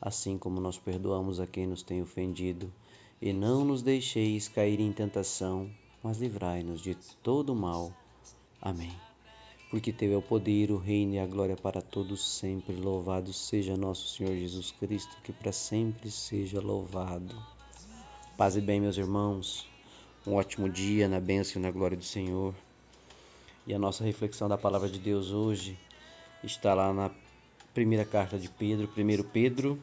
assim como nós perdoamos a quem nos tem ofendido. E não nos deixeis cair em tentação, mas livrai-nos de todo mal. Amém. Porque Teu é o poder, o reino e a glória para todos sempre. Louvado seja nosso Senhor Jesus Cristo, que para sempre seja louvado. Paz e bem, meus irmãos. Um ótimo dia na bênção e na glória do Senhor. E a nossa reflexão da palavra de Deus hoje está lá na primeira carta de Pedro, 1 Pedro,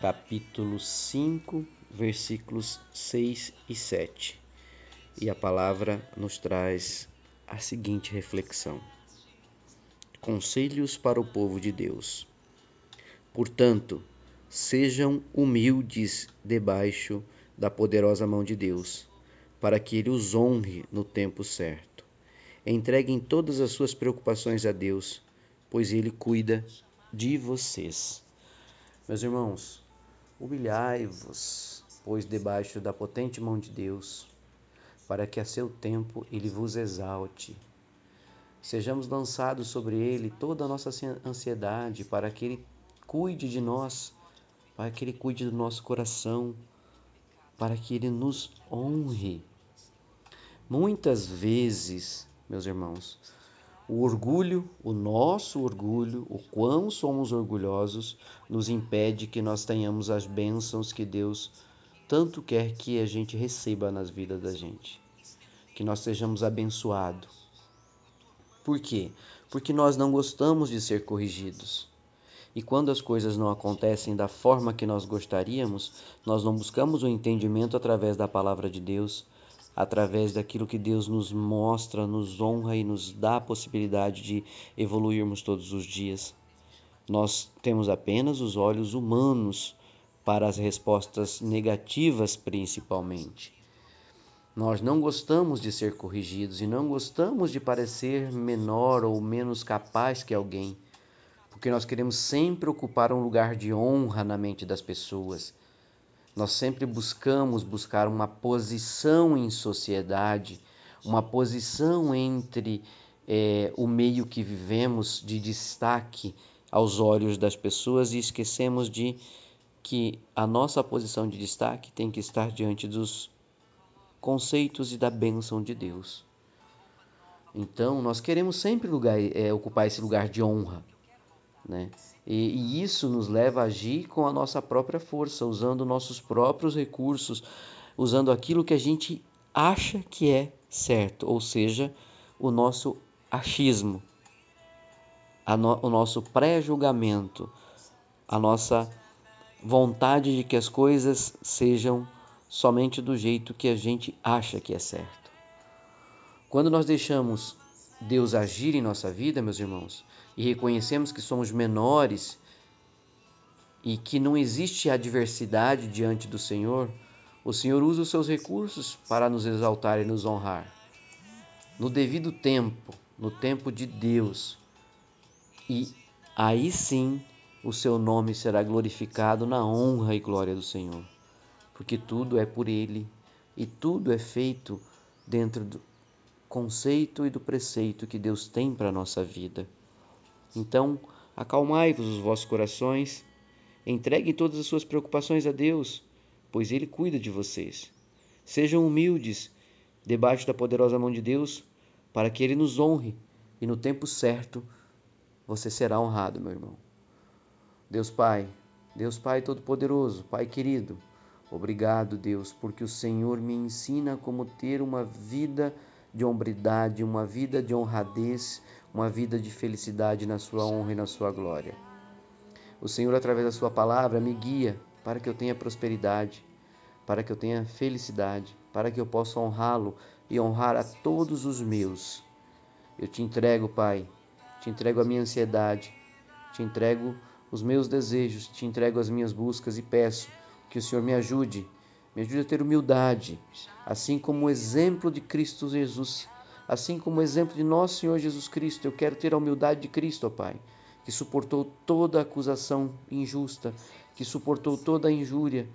capítulo 5, versículos 6 e 7. E a palavra nos traz a seguinte reflexão: Conselhos para o povo de Deus. Portanto, sejam humildes debaixo da poderosa mão de Deus, para que ele os honre no tempo certo. Entreguem todas as suas preocupações a Deus, pois ele cuida de vocês. Meus irmãos, humilhai-vos, pois debaixo da potente mão de Deus, para que a seu tempo ele vos exalte. Sejamos lançados sobre ele toda a nossa ansiedade, para que ele cuide de nós, para que ele cuide do nosso coração, para que ele nos honre. Muitas vezes, meus irmãos, o orgulho, o nosso orgulho, o quão somos orgulhosos, nos impede que nós tenhamos as bênçãos que Deus tanto quer que a gente receba nas vidas da gente. Que nós sejamos abençoados. Por quê? Porque nós não gostamos de ser corrigidos. E quando as coisas não acontecem da forma que nós gostaríamos, nós não buscamos o entendimento através da palavra de Deus, através daquilo que Deus nos mostra, nos honra e nos dá a possibilidade de evoluirmos todos os dias. Nós temos apenas os olhos humanos para as respostas negativas, principalmente. Nós não gostamos de ser corrigidos e não gostamos de parecer menor ou menos capaz que alguém, porque nós queremos sempre ocupar um lugar de honra na mente das pessoas nós sempre buscamos buscar uma posição em sociedade, uma posição entre é, o meio que vivemos de destaque aos olhos das pessoas e esquecemos de que a nossa posição de destaque tem que estar diante dos conceitos e da bênção de Deus. Então, nós queremos sempre lugar, é, ocupar esse lugar de honra. Né? E, e isso nos leva a agir com a nossa própria força, usando nossos próprios recursos, usando aquilo que a gente acha que é certo, ou seja, o nosso achismo, no, o nosso pré-julgamento, a nossa vontade de que as coisas sejam somente do jeito que a gente acha que é certo. Quando nós deixamos Deus agir em nossa vida, meus irmãos, e reconhecemos que somos menores e que não existe adversidade diante do Senhor, o Senhor usa os seus recursos para nos exaltar e nos honrar. No devido tempo, no tempo de Deus. E aí sim o seu nome será glorificado na honra e glória do Senhor. Porque tudo é por Ele e tudo é feito dentro do conceito e do preceito que Deus tem para a nossa vida. Então, acalmai-vos os vossos corações, entreguem todas as suas preocupações a Deus, pois Ele cuida de vocês. Sejam humildes debaixo da poderosa mão de Deus, para que Ele nos honre e no tempo certo você será honrado, meu irmão. Deus Pai, Deus Pai Todo-Poderoso, Pai querido, obrigado, Deus, porque o Senhor me ensina como ter uma vida de hombridade, uma vida de honradez, uma vida de felicidade na sua honra e na sua glória. O Senhor, através da sua palavra, me guia para que eu tenha prosperidade, para que eu tenha felicidade, para que eu possa honrá-lo e honrar a todos os meus. Eu te entrego, Pai, te entrego a minha ansiedade, te entrego os meus desejos, te entrego as minhas buscas e peço Que o Senhor me ajude, me ajude a ter humildade, assim como o exemplo de Cristo Jesus, assim como o exemplo de nosso Senhor Jesus Cristo. Eu quero ter a humildade de Cristo, ó Pai, que suportou toda acusação injusta, que suportou toda injúria,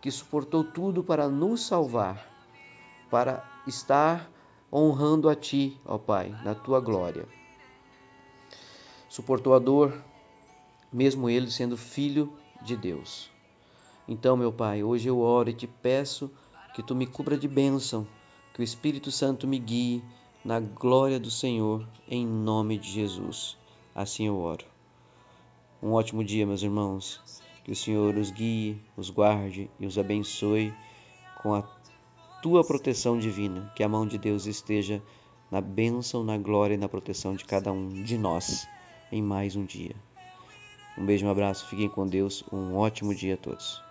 que suportou tudo para nos salvar, para estar honrando a Ti, ó Pai, na Tua glória. Suportou a dor, mesmo ele sendo filho de Deus. Então, meu Pai, hoje eu oro e te peço que tu me cubra de bênção, que o Espírito Santo me guie na glória do Senhor, em nome de Jesus. Assim eu oro. Um ótimo dia, meus irmãos. Que o Senhor os guie, os guarde e os abençoe com a tua proteção divina. Que a mão de Deus esteja na bênção, na glória e na proteção de cada um de nós em mais um dia. Um beijo, um abraço, fiquem com Deus, um ótimo dia a todos.